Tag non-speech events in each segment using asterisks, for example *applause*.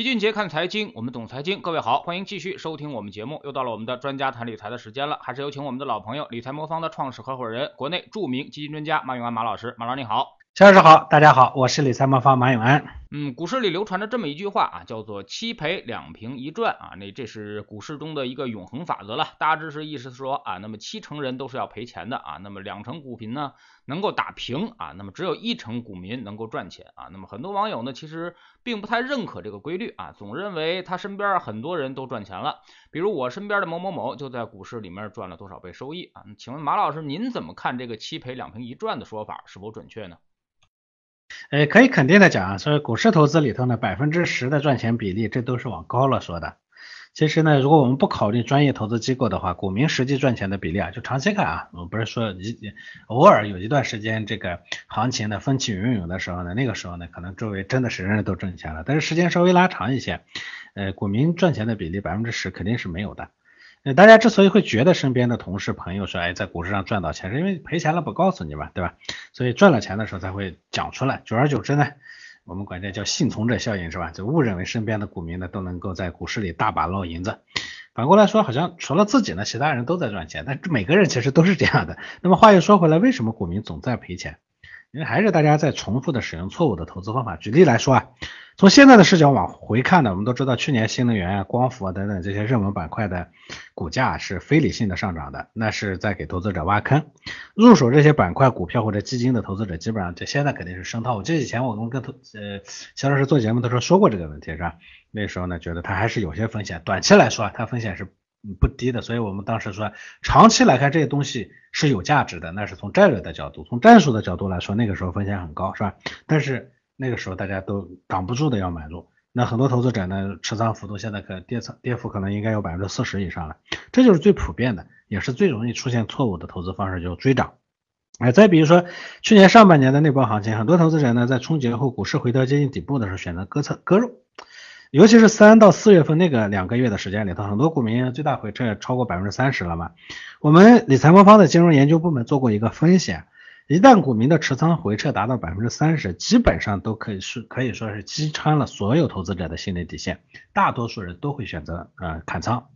齐俊杰看财经，我们懂财经。各位好，欢迎继续收听我们节目。又到了我们的专家谈理财的时间了，还是有请我们的老朋友理财魔方的创始合伙人，国内著名基金专家马永安马老师。马老师你好。肖老师好，大家好，我是理财魔方马永安。嗯，股市里流传着这么一句话啊，叫做七赔两平一赚啊，那这是股市中的一个永恒法则了。大致是意思是说啊，那么七成人都是要赔钱的啊，那么两成股民呢能够打平啊，那么只有一成股民能够赚钱啊。那么很多网友呢其实并不太认可这个规律啊，总认为他身边很多人都赚钱了，比如我身边的某某某就在股市里面赚了多少倍收益啊。请问马老师您怎么看这个七赔两平一赚的说法是否准确呢？呃，可以肯定的讲啊，所以股市投资里头呢，百分之十的赚钱比例，这都是往高了说的。其实呢，如果我们不考虑专业投资机构的话，股民实际赚钱的比例啊，就长期看啊，我不是说一偶尔有一段时间这个行情的风起云涌的时候呢，那个时候呢，可能周围真的是人人都挣钱了。但是时间稍微拉长一些，呃，股民赚钱的比例百分之十肯定是没有的。呃，大家之所以会觉得身边的同事朋友说，哎，在股市上赚到钱，是因为赔钱了不告诉你嘛，对吧？所以赚了钱的时候才会讲出来。久而久之呢，我们管这叫幸存者效应，是吧？就误认为身边的股民呢都能够在股市里大把捞银子。反过来说，好像除了自己呢，其他人都在赚钱。但每个人其实都是这样的。那么话又说回来，为什么股民总在赔钱？因为还是大家在重复的使用错误的投资方法。举例来说啊，从现在的视角往回看呢，我们都知道去年新能源啊、光伏啊等等这些热门板块的股价是非理性的上涨的，那是在给投资者挖坑。入手这些板块股票或者基金的投资者，基本上就现在肯定是深套。我记得以前我们跟投呃肖老师做节目的时候说过这个问题是吧？那时候呢觉得它还是有些风险，短期来说它风险是。不低的，所以我们当时说，长期来看这些东西是有价值的，那是从战略的角度，从战术的角度来说，那个时候风险很高，是吧？但是那个时候大家都挡不住的要买入，那很多投资者呢，持仓幅度现在可跌仓跌幅可能应该有百分之四十以上了，这就是最普遍的，也是最容易出现错误的投资方式，就是追涨。哎，再比如说去年上半年的那波行情，很多投资者呢在春节后股市回调接近底部的时候，选择割仓割肉。尤其是三到四月份那个两个月的时间里头，很多股民最大回撤超过百分之三十了嘛。我们理财魔方的金融研究部门做过一个分析，一旦股民的持仓回撤达到百分之三十，基本上都可以是可以说是击穿了所有投资者的心理底线，大多数人都会选择啊砍仓。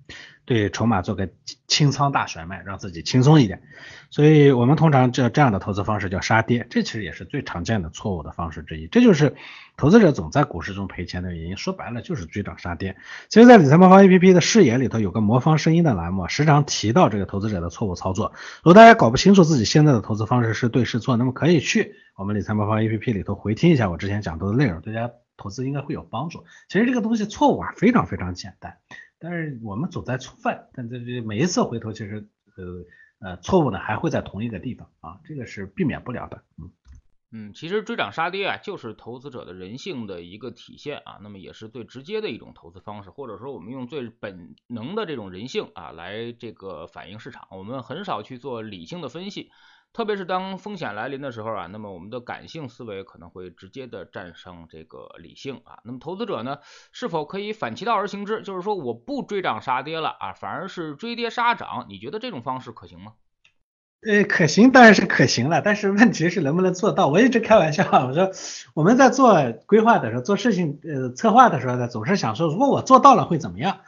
对筹码做个清仓大甩卖，让自己轻松一点。所以我们通常这这样的投资方式叫杀跌，这其实也是最常见的错误的方式之一。这就是投资者总在股市中赔钱的原因。说白了就是追涨杀跌。其实，在理财魔方 APP 的视野里头有个魔方声音的栏目，时常提到这个投资者的错误操作。如果大家搞不清楚自己现在的投资方式是对是错，那么可以去我们理财魔方 APP 里头回听一下我之前讲过的内容，对大家投资应该会有帮助。其实这个东西错误啊非常非常简单。但是我们总在触犯，但这这每一次回头，其实呃呃错误呢还会在同一个地方啊，这个是避免不了的。嗯嗯，其实追涨杀跌啊，就是投资者的人性的一个体现啊，那么也是最直接的一种投资方式，或者说我们用最本能的这种人性啊来这个反映市场，我们很少去做理性的分析。特别是当风险来临的时候啊，那么我们的感性思维可能会直接的战胜这个理性啊。那么投资者呢，是否可以反其道而行之？就是说我不追涨杀跌了啊，反而是追跌杀涨？你觉得这种方式可行吗？呃，可行当然是可行了，但是问题是能不能做到？我一直开玩笑，我说我们在做规划的时候，做事情呃策划的时候呢，总是想说如果我做到了会怎么样？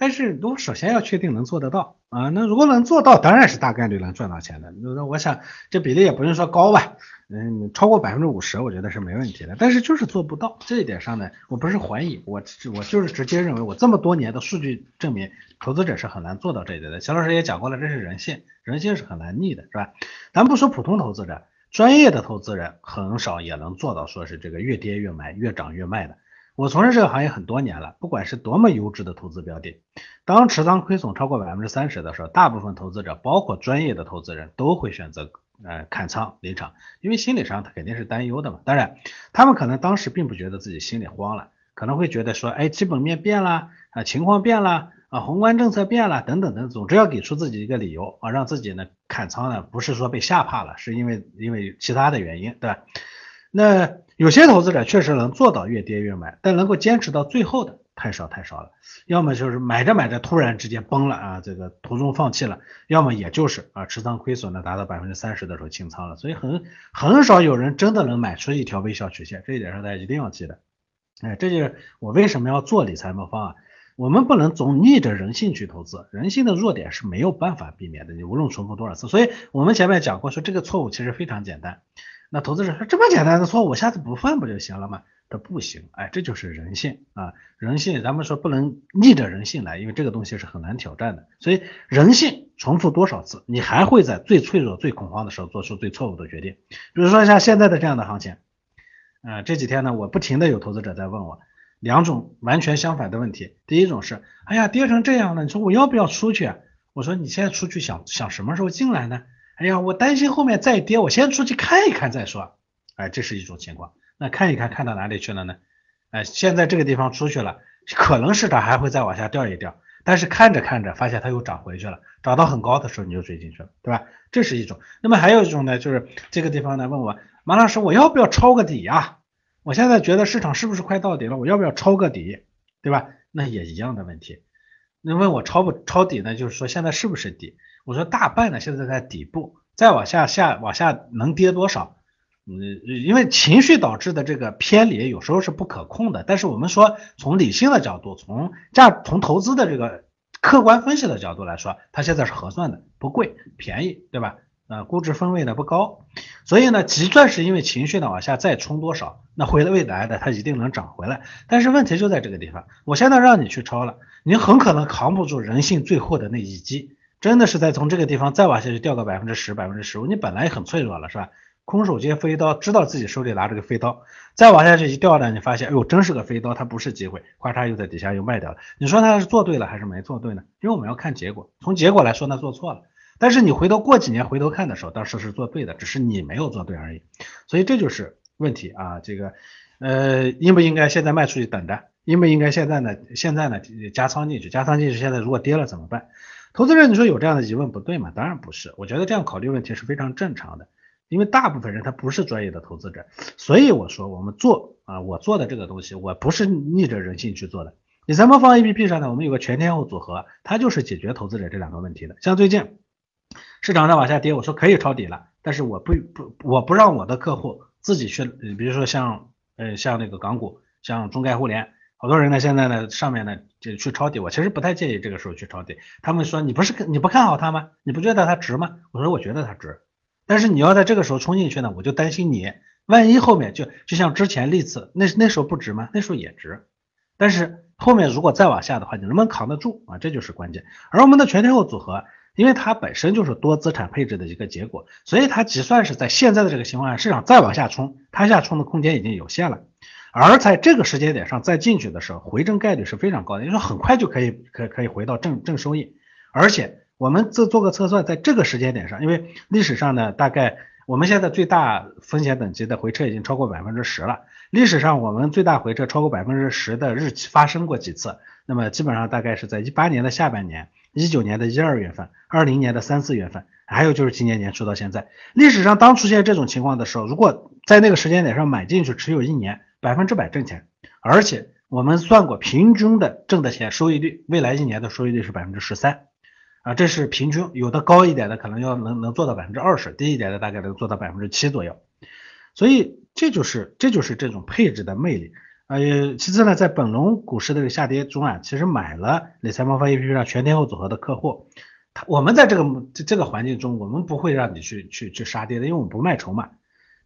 但是如果首先要确定能做得到啊，那如果能做到，当然是大概率能赚到钱的。那我想这比例也不用说高吧，嗯，超过百分之五十，我觉得是没问题的。但是就是做不到这一点上呢，我不是怀疑，我我就是直接认为，我这么多年的数据证明，投资者是很难做到这一点的。肖老师也讲过了，这是人性，人性是很难逆的，是吧？咱不说普通投资者，专业的投资人很少也能做到，说是这个越跌越买，越涨越卖的。我从事这个行业很多年了，不管是多么优质的投资标的，当持仓亏损超过百分之三十的时候，大部分投资者，包括专业的投资人都会选择呃砍仓离场，因为心理上他肯定是担忧的嘛。当然，他们可能当时并不觉得自己心里慌了，可能会觉得说，哎，基本面变了啊，情况变了啊，宏观政策变了等等等，总之要给出自己一个理由啊，让自己呢砍仓呢，不是说被吓怕了，是因为因为其他的原因，对吧？那有些投资者确实能做到越跌越买，但能够坚持到最后的太少太少了。要么就是买着买着突然之间崩了啊，这个途中放弃了；要么也就是啊持仓亏损呢达到百分之三十的时候清仓了。所以很很少有人真的能买出一条微笑曲线，这一点上大家一定要记得。哎，这就是我为什么要做理财魔方啊。我们不能总逆着人性去投资，人性的弱点是没有办法避免的，你无论重复多少次。所以我们前面讲过，说这个错误其实非常简单。那投资者说这么简单的错误，我下次不犯不就行了吗？它不行，哎，这就是人性啊，人性，咱们说不能逆着人性来，因为这个东西是很难挑战的。所以人性重复多少次，你还会在最脆弱、最恐慌的时候做出最错误的决定。比如说像现在的这样的行情，呃，这几天呢，我不停的有投资者在问我。两种完全相反的问题，第一种是，哎呀，跌成这样了，你说我要不要出去？我说你现在出去想想什么时候进来呢？哎呀，我担心后面再跌，我先出去看一看再说。哎，这是一种情况。那看一看看到哪里去了呢？哎，现在这个地方出去了，可能市场还会再往下掉一掉，但是看着看着发现它又涨回去了，涨到很高的时候你就追进去了，对吧？这是一种。那么还有一种呢，就是这个地方呢问我马老师，我要不要抄个底呀？我现在觉得市场是不是快到底了？我要不要抄个底，对吧？那也一样的问题。那问我抄不抄底呢？就是说现在是不是底？我说大半呢现在在底部，再往下下往下能跌多少？嗯，因为情绪导致的这个偏离有时候是不可控的。但是我们说从理性的角度，从价从投资的这个客观分析的角度来说，它现在是合算的，不贵，便宜，对吧？啊，估值分位呢不高，所以呢，即算是因为情绪呢往下再冲多少，那回了未来的它一定能涨回来。但是问题就在这个地方，我现在让你去抄了，你很可能扛不住人性最后的那一击，真的是在从这个地方再往下去掉个百分之十、百分之十五，你本来也很脆弱了是吧？空手接飞刀，知道自己手里拿着个飞刀，再往下去一掉呢，你发现，哎呦，真是个飞刀，它不是机会，咔嚓又在底下又卖掉了。你说他是做对了还是没做对呢？因为我们要看结果，从结果来说，那做错了。但是你回头过几年回头看的时候，当时是做对的，只是你没有做对而已。所以这就是问题啊，这个呃应不应该现在卖出去等着？应不应该现在呢？现在呢加仓进去？加仓进去现在如果跌了怎么办？投资人你说有这样的疑问不对吗？当然不是，我觉得这样考虑问题是非常正常的，因为大部分人他不是专业的投资者，所以我说我们做啊，我做的这个东西我不是逆着人性去做的。理财魔方 A P P 上呢，我们有个全天候组合，它就是解决投资者这两个问题的。像最近。市场上往下跌，我说可以抄底了，但是我不不我不让我的客户自己去，比如说像呃像那个港股，像中概互联，好多人呢现在呢上面呢就去抄底，我其实不太建议这个时候去抄底。他们说你不是你不看好它吗？你不觉得它值吗？我说我觉得它值，但是你要在这个时候冲进去呢，我就担心你万一后面就就像之前历次那那时候不值吗？那时候也值，但是后面如果再往下的话，你能不能扛得住啊？这就是关键。而我们的全天候组合。因为它本身就是多资产配置的一个结果，所以它即算是在现在的这个情况下，市场再往下冲，它下冲的空间已经有限了。而在这个时间点上再进去的时候，回正概率是非常高的，也就是很快就可以可可以回到正正收益。而且我们这做个测算，在这个时间点上，因为历史上呢，大概我们现在最大风险等级的回撤已经超过百分之十了。历史上我们最大回撤超过百分之十的日期发生过几次？那么基本上大概是在一八年的下半年。一九年的一二月份，二零年的三四月份，还有就是今年年初到现在，历史上当出现这种情况的时候，如果在那个时间点上买进去持有一年，百分之百挣钱，而且我们算过平均的挣的钱收益率，未来一年的收益率是百分之十三，啊，这是平均，有的高一点的可能要能能做到百分之二十，低一点的大概能做到百分之七左右，所以这就是这就是这种配置的魅力。呃，其次呢，在本轮股市的下跌中啊，其实买了理财魔方 A P P 上全天候组合的客户，他我们在这个这这个环境中，我们不会让你去去去杀跌的，因为我们不卖筹码。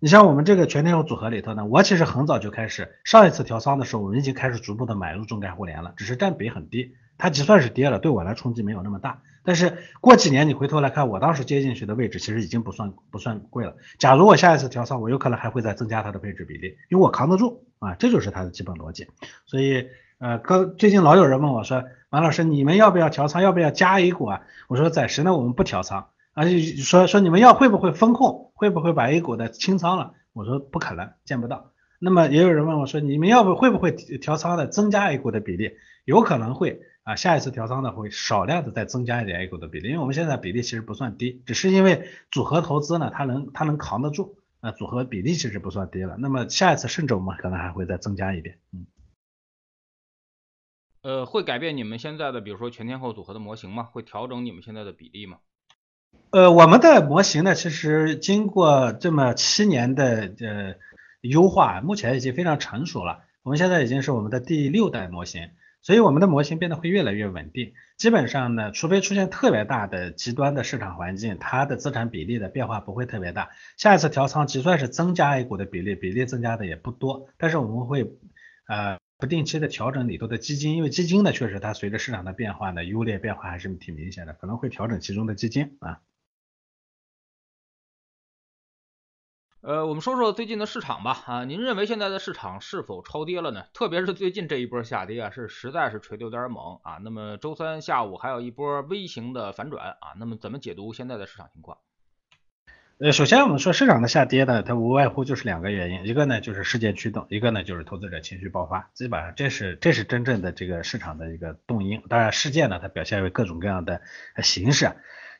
你像我们这个全天候组合里头呢，我其实很早就开始，上一次调仓的时候，我们已经开始逐步的买入中概互联了，只是占比很低，它就算是跌了，对我来冲击没有那么大。但是过几年你回头来看，我当时接进去的位置其实已经不算不算贵了。假如我下一次调仓，我有可能还会再增加它的配置比例，因为我扛得住啊，这就是它的基本逻辑。所以呃，刚最近老有人问我说，王老师你们要不要调仓，要不要加一股啊？我说暂时呢我们不调仓，而且说说你们要会不会风控，会不会把 A 股的清仓了？我说不可能，见不到。那么也有人问我说，你们要不会不会调仓的增加 A 股的比例？有可能会。啊，下一次调仓呢会少量的再增加一点 A 股的比例，因为我们现在比例其实不算低，只是因为组合投资呢，它能它能扛得住，啊，组合比例其实不算低了。那么下一次甚至我们可能还会再增加一点，嗯。呃，会改变你们现在的比如说全天候组合的模型吗？会调整你们现在的比例吗？呃，我们的模型呢，其实经过这么七年的呃优化，目前已经非常成熟了。我们现在已经是我们的第六代模型，所以我们的模型变得会越来越稳定。基本上呢，除非出现特别大的极端的市场环境，它的资产比例的变化不会特别大。下一次调仓，就算是增加 A 股的比例，比例增加的也不多。但是我们会呃不定期的调整里头的基金，因为基金呢确实它随着市场的变化呢优劣变化还是挺明显的，可能会调整其中的基金啊。呃，我们说说最近的市场吧。啊，您认为现在的市场是否超跌了呢？特别是最近这一波下跌啊，是实在是锤的有点猛啊。那么周三下午还有一波微型的反转啊。那么怎么解读现在的市场情况？呃，首先我们说市场的下跌呢，它无外乎就是两个原因，一个呢就是事件驱动，一个呢就是投资者情绪爆发。基本上这是这是真正的这个市场的一个动因。当然，事件呢它表现为各种各样的形式。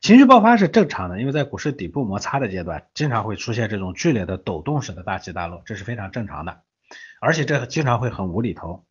情绪爆发是正常的，因为在股市底部摩擦的阶段，经常会出现这种剧烈的抖动式的大起大落，这是非常正常的，而且这经常会很无厘头。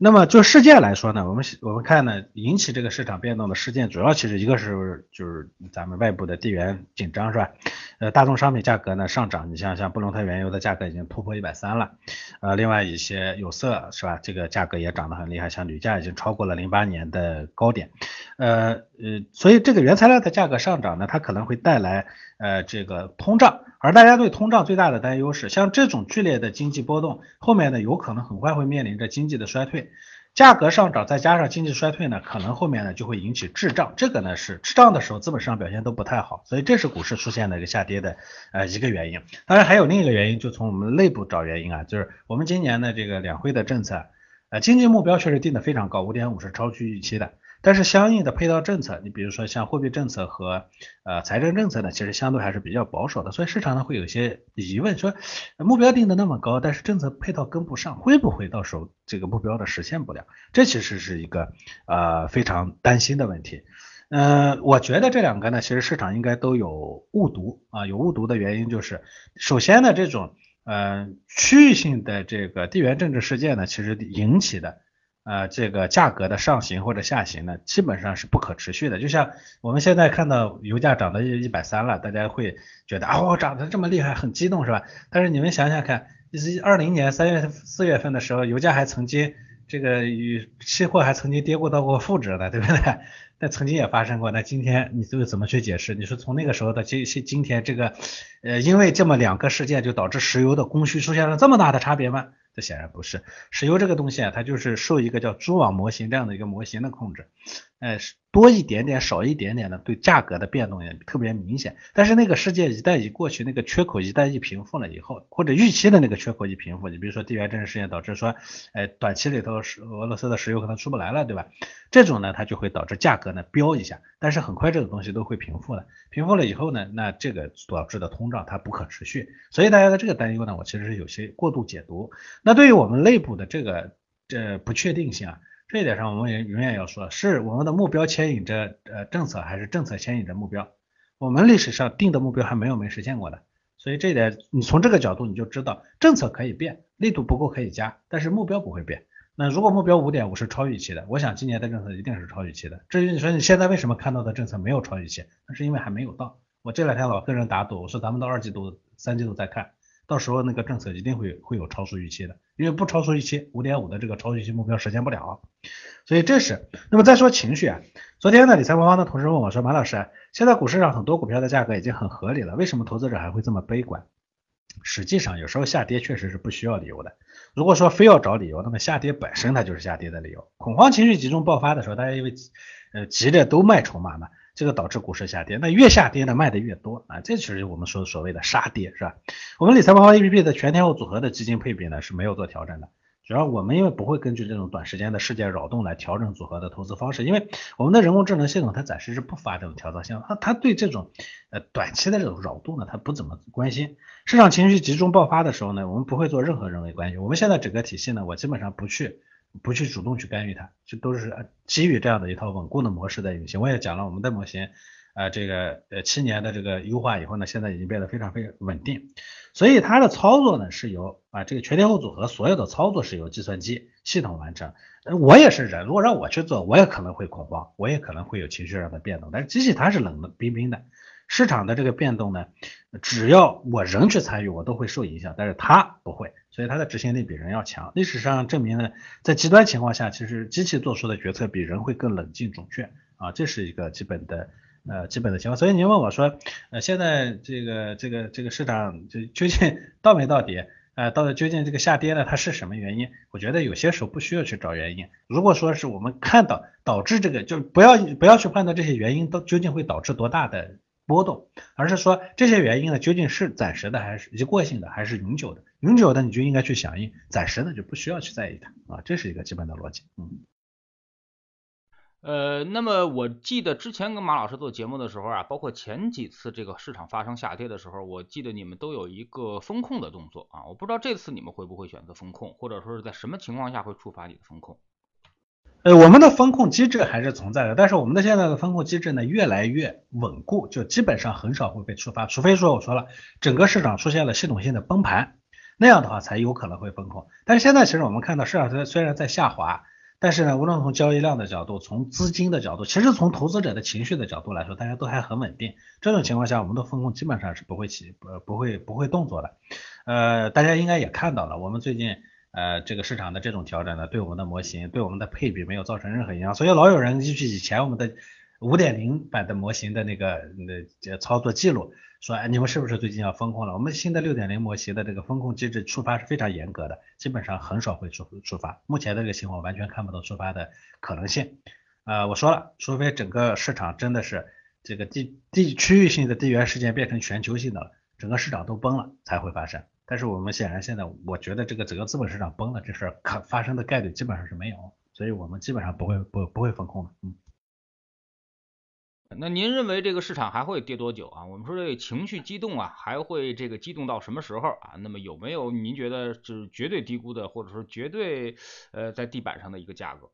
那么就事件来说呢，我们我们看呢，引起这个市场变动的事件，主要其实一个是就是咱们外部的地缘紧张是吧？呃，大宗商品价格呢上涨，你像像布伦特原油的价格已经突破一百三了，呃，另外一些有色是吧？这个价格也涨得很厉害，像铝价已经超过了零八年的高点，呃呃，所以这个原材料的价格上涨呢，它可能会带来呃这个通胀，而大家对通胀最大的担忧是，像这种剧烈的经济波动，后面呢有可能很快会面临着经济的衰退。价格上涨再加上经济衰退呢，可能后面呢就会引起滞胀，这个呢是滞胀的时候资本市场表现都不太好，所以这是股市出现的一个下跌的呃一个原因。当然还有另一个原因，就从我们内部找原因啊，就是我们今年的这个两会的政策，呃经济目标确实定的非常高，五点五是超出预期的。但是相应的配套政策，你比如说像货币政策和呃财政政策呢，其实相对还是比较保守的，所以市场呢会有些疑问，说目标定的那么高，但是政策配套跟不上，会不会到时候这个目标的实现不了？这其实是一个呃非常担心的问题。嗯，我觉得这两个呢，其实市场应该都有误读啊，有误读的原因就是，首先呢这种呃区域性的这个地缘政治事件呢，其实引起的。呃，这个价格的上行或者下行呢，基本上是不可持续的。就像我们现在看到油价涨到一一百三了，大家会觉得啊，涨得这么厉害，很激动是吧？但是你们想想看，二零年三月四月份的时候，油价还曾经这个与期货还曾经跌过到过负值的，对不对？那曾经也发生过。那今天你这个怎么去解释？你说从那个时候到今今天这个，呃，因为这么两个事件就导致石油的供需出现了这么大的差别吗？这显然不是。石油这个东西啊，它就是受一个叫蛛网模型这样的一个模型的控制，哎，多一点点少一点点的对价格的变动也特别明显。但是那个事件一旦一过去，那个缺口一旦一平复了以后，或者预期的那个缺口一平复，你比如说地缘政治事件导致说，哎，短期里头是俄罗斯的石油可能出不来了，对吧？这种呢，它就会导致价格呢飙一下，但是很快这个东西都会平复了，平复了以后呢，那这个导致的通胀它不可持续，所以大家的这个担忧呢，我其实是有些过度解读。那对于我们内部的这个这不确定性啊，这一点上我们也永远要说，是我们的目标牵引着呃政策，还是政策牵引着目标？我们历史上定的目标还没有没实现过的，所以这一点你从这个角度你就知道，政策可以变，力度不够可以加，但是目标不会变。那如果目标五点五是超预期的，我想今年的政策一定是超预期的。至于你说你现在为什么看到的政策没有超预期，那是因为还没有到。我这两天老跟人打赌，我说咱们到二季度、三季度再看。到时候那个政策一定会会有超出预期的，因为不超出预期，五点五的这个超预期目标实现不了，所以这是。那么再说情绪啊，昨天呢，理财魔方的同事问我说，马老师，现在股市上很多股票的价格已经很合理了，为什么投资者还会这么悲观？实际上有时候下跌确实是不需要理由的，如果说非要找理由，那么下跌本身它就是下跌的理由。恐慌情绪集中爆发的时候，大家因为呃急着都卖筹码嘛。这个导致股市下跌，那越下跌呢卖的越多啊，这就是我们说所谓的杀跌，是吧？我们理财魔方 A P P 的全天候组合的基金配比呢是没有做调整的，主要我们因为不会根据这种短时间的事件扰动来调整组合的投资方式，因为我们的人工智能系统它暂时是不发这种调仓信号，它对这种呃短期的这种扰动呢它不怎么关心。市场情绪集中爆发的时候呢，我们不会做任何人为干预，我们现在整个体系呢，我基本上不去。不去主动去干预它，这都是基于这样的一套稳固的模式在运行。我也讲了，我们的模型，呃，这个呃七年的这个优化以后呢，现在已经变得非常非常稳定。所以它的操作呢是由啊这个全天候组合所有的操作是由计算机系统完成。我也是人，如果让我去做，我也可能会恐慌，我也可能会有情绪上的变动。但是机器它是冷冰冰的。市场的这个变动呢，只要我人去参与，我都会受影响，但是它不会，所以它的执行力比人要强。历史上证明呢，在极端情况下，其实机器做出的决策比人会更冷静准确啊，这是一个基本的呃基本的情况。所以您问我说，呃现在这个这个这个市场就究竟 *laughs* 到没到底？呃，到底究竟这个下跌呢，它是什么原因？我觉得有些时候不需要去找原因。如果说是我们看到导致这个，就不要不要去判断这些原因都究竟会导致多大的波动，而是说这些原因呢究竟是暂时的还是一过性的还是永久的？永久的你就应该去响应，暂时的就不需要去在意它啊，这是一个基本的逻辑。嗯。呃，那么我记得之前跟马老师做节目的时候啊，包括前几次这个市场发生下跌的时候，我记得你们都有一个风控的动作啊，我不知道这次你们会不会选择风控，或者说是在什么情况下会触发你的风控？呃，我们的风控机制还是存在的，但是我们的现在的风控机制呢越来越稳固，就基本上很少会被触发，除非说我说了整个市场出现了系统性的崩盘，那样的话才有可能会风控。但是现在其实我们看到市场虽虽然在下滑。但是呢，无论从交易量的角度，从资金的角度，其实从投资者的情绪的角度来说，大家都还很稳定。这种情况下，我们的风控基本上是不会起，呃，不会不会动作的。呃，大家应该也看到了，我们最近呃这个市场的这种调整呢，对我们的模型，对我们的配比没有造成任何影响。所以老有人依据以前我们的五点零版的模型的那个那操作记录。说哎，你们是不是最近要风控了？我们新的六点零模型的这个风控机制触发是非常严格的，基本上很少会触触发。目前的这个情况完全看不到触发的可能性。呃，我说了，除非整个市场真的是这个地地区域性的地缘事件变成全球性的了，整个市场都崩了才会发生。但是我们显然现在，我觉得这个整个资本市场崩了这事儿可发生的概率基本上是没有，所以我们基本上不会不不会风控的。嗯。那您认为这个市场还会跌多久啊？我们说这情绪激动啊，还会这个激动到什么时候啊？那么有没有您觉得是绝对低估的，或者说绝对呃在地板上的一个价格？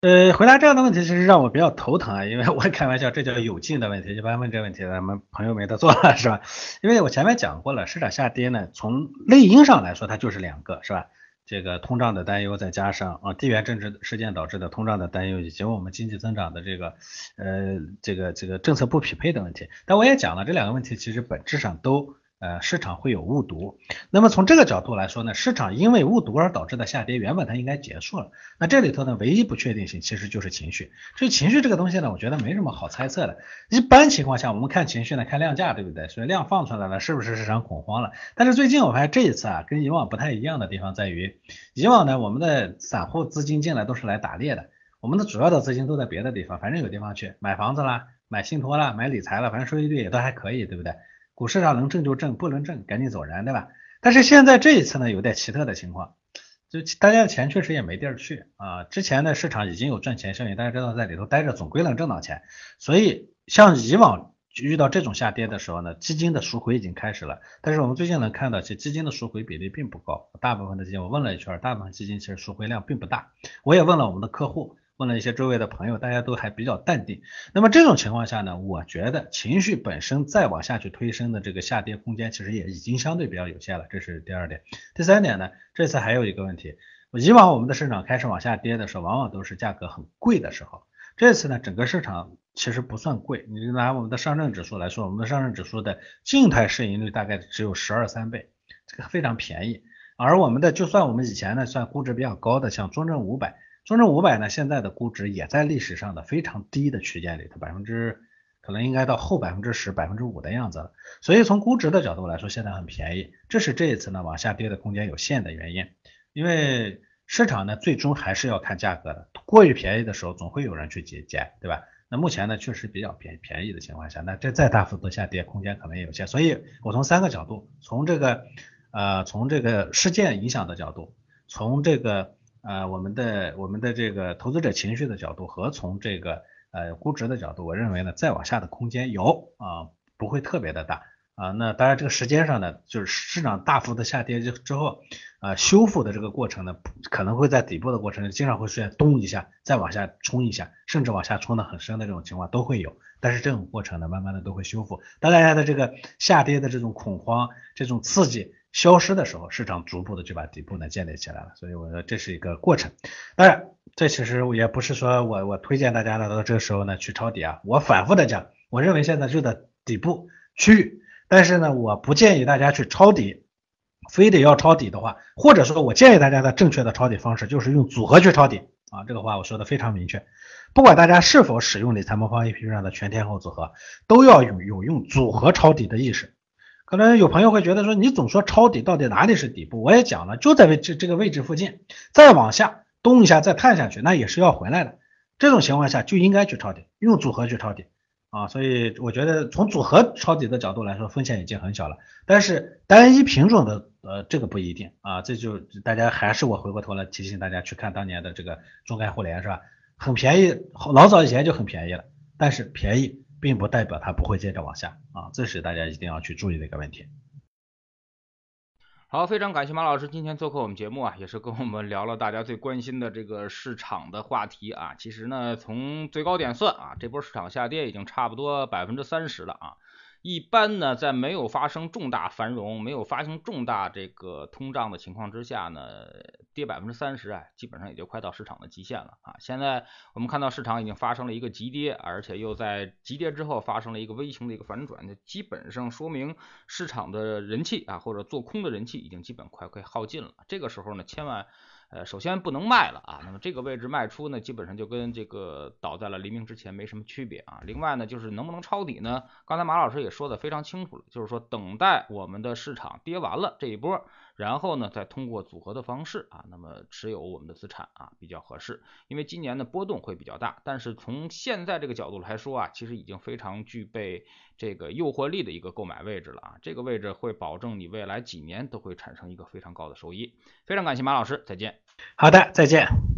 呃，回答这样的问题其实让我比较头疼啊，因为我开玩笑，这叫有劲的问题，一般问这问题咱们朋友没得做了是吧？因为我前面讲过了，市场下跌呢，从内因上来说它就是两个是吧？这个通胀的担忧，再加上啊地缘政治事件导致的通胀的担忧，以及我们经济增长的这个呃这个这个政策不匹配的问题，但我也讲了，这两个问题其实本质上都。呃，市场会有误读，那么从这个角度来说呢，市场因为误读而导致的下跌，原本它应该结束了。那这里头呢，唯一不确定性其实就是情绪。所以情绪这个东西呢，我觉得没什么好猜测的。一般情况下，我们看情绪呢，看量价，对不对？所以量放出来了，是不是市场恐慌了？但是最近我发现这一次啊，跟以往不太一样的地方在于，以往呢，我们的散户资金进来都是来打猎的，我们的主要的资金都在别的地方，反正有地方去买房子啦，买信托啦，买理财了，反正收益率也都还可以，对不对？股市上能挣就挣，不能挣赶紧走人，对吧？但是现在这一次呢，有点奇特的情况，就大家的钱确实也没地儿去啊。之前的市场已经有赚钱效应，大家知道在里头待着总归能挣到钱，所以像以往遇到这种下跌的时候呢，基金的赎回已经开始了。但是我们最近能看到，其实基金的赎回比例并不高，大部分的基金我问了一圈，大部分基金其实赎回量并不大。我也问了我们的客户。问了一些周围的朋友，大家都还比较淡定。那么这种情况下呢，我觉得情绪本身再往下去推升的这个下跌空间，其实也已经相对比较有限了。这是第二点。第三点呢，这次还有一个问题，以往我们的市场开始往下跌的时候，往往都是价格很贵的时候。这次呢，整个市场其实不算贵。你拿我们的上证指数来说，我们的上证指数的静态市盈率大概只有十二三倍，这个非常便宜。而我们的就算我们以前呢算估值比较高的，像中证五百。中证五百呢，现在的估值也在历史上的非常低的区间里头，百分之可能应该到后百分之十、百分之五的样子了。所以从估值的角度来说，现在很便宜，这是这一次呢往下跌的空间有限的原因。因为市场呢最终还是要看价格的，过于便宜的时候总会有人去捡捡，对吧？那目前呢确实比较便便宜的情况下，那这再大幅度下跌空间可能也有限。所以我从三个角度，从这个呃从这个事件影响的角度，从这个。呃，我们的我们的这个投资者情绪的角度和从这个呃估值的角度，我认为呢，再往下的空间有啊，不会特别的大啊。那当然这个时间上呢，就是市场大幅的下跌之之后，啊修复的这个过程呢，可能会在底部的过程经常会出现咚一下，再往下冲一下，甚至往下冲的很深的这种情况都会有。但是这种过程呢，慢慢的都会修复。当大家的这个下跌的这种恐慌、这种刺激。消失的时候，市场逐步的就把底部呢建立起来了，所以我说这是一个过程。当然，这其实也不是说我我推荐大家呢到这个时候呢去抄底啊，我反复的讲，我认为现在就在底部区域，但是呢，我不建议大家去抄底，非得要抄底的话，或者说我建议大家的正确的抄底方式就是用组合去抄底啊，这个话我说的非常明确。不管大家是否使用理财魔方 APP 上的全天候组合，都要有有用组合抄底的意识。可能有朋友会觉得说，你总说抄底，到底哪里是底部？我也讲了，就在位这这个位置附近，再往下咚一下再探下去，那也是要回来的。这种情况下就应该去抄底，用组合去抄底啊。所以我觉得从组合抄底的角度来说，风险已经很小了。但是单一品种的呃这个不一定啊，这就大家还是我回过头来提醒大家去看当年的这个中概互联是吧？很便宜，老早以前就很便宜了，但是便宜。并不代表它不会接着往下啊，这是大家一定要去注意的一个问题。好，非常感谢马老师今天做客我们节目啊，也是跟我们聊了大家最关心的这个市场的话题啊。其实呢，从最高点算啊，这波市场下跌已经差不多百分之三十了啊。一般呢，在没有发生重大繁荣、没有发生重大这个通胀的情况之下呢，跌百分之三十啊，基本上也就快到市场的极限了啊。现在我们看到市场已经发生了一个急跌，而且又在急跌之后发生了一个微型的一个反转，就基本上说明市场的人气啊，或者做空的人气已经基本快快耗尽了。这个时候呢，千万。呃，首先不能卖了啊，那么这个位置卖出呢，基本上就跟这个倒在了黎明之前没什么区别啊。另外呢，就是能不能抄底呢？刚才马老师也说的非常清楚了，就是说等待我们的市场跌完了这一波。然后呢，再通过组合的方式啊，那么持有我们的资产啊比较合适，因为今年的波动会比较大，但是从现在这个角度来说啊，其实已经非常具备这个诱惑力的一个购买位置了啊，这个位置会保证你未来几年都会产生一个非常高的收益。非常感谢马老师，再见。好的，再见。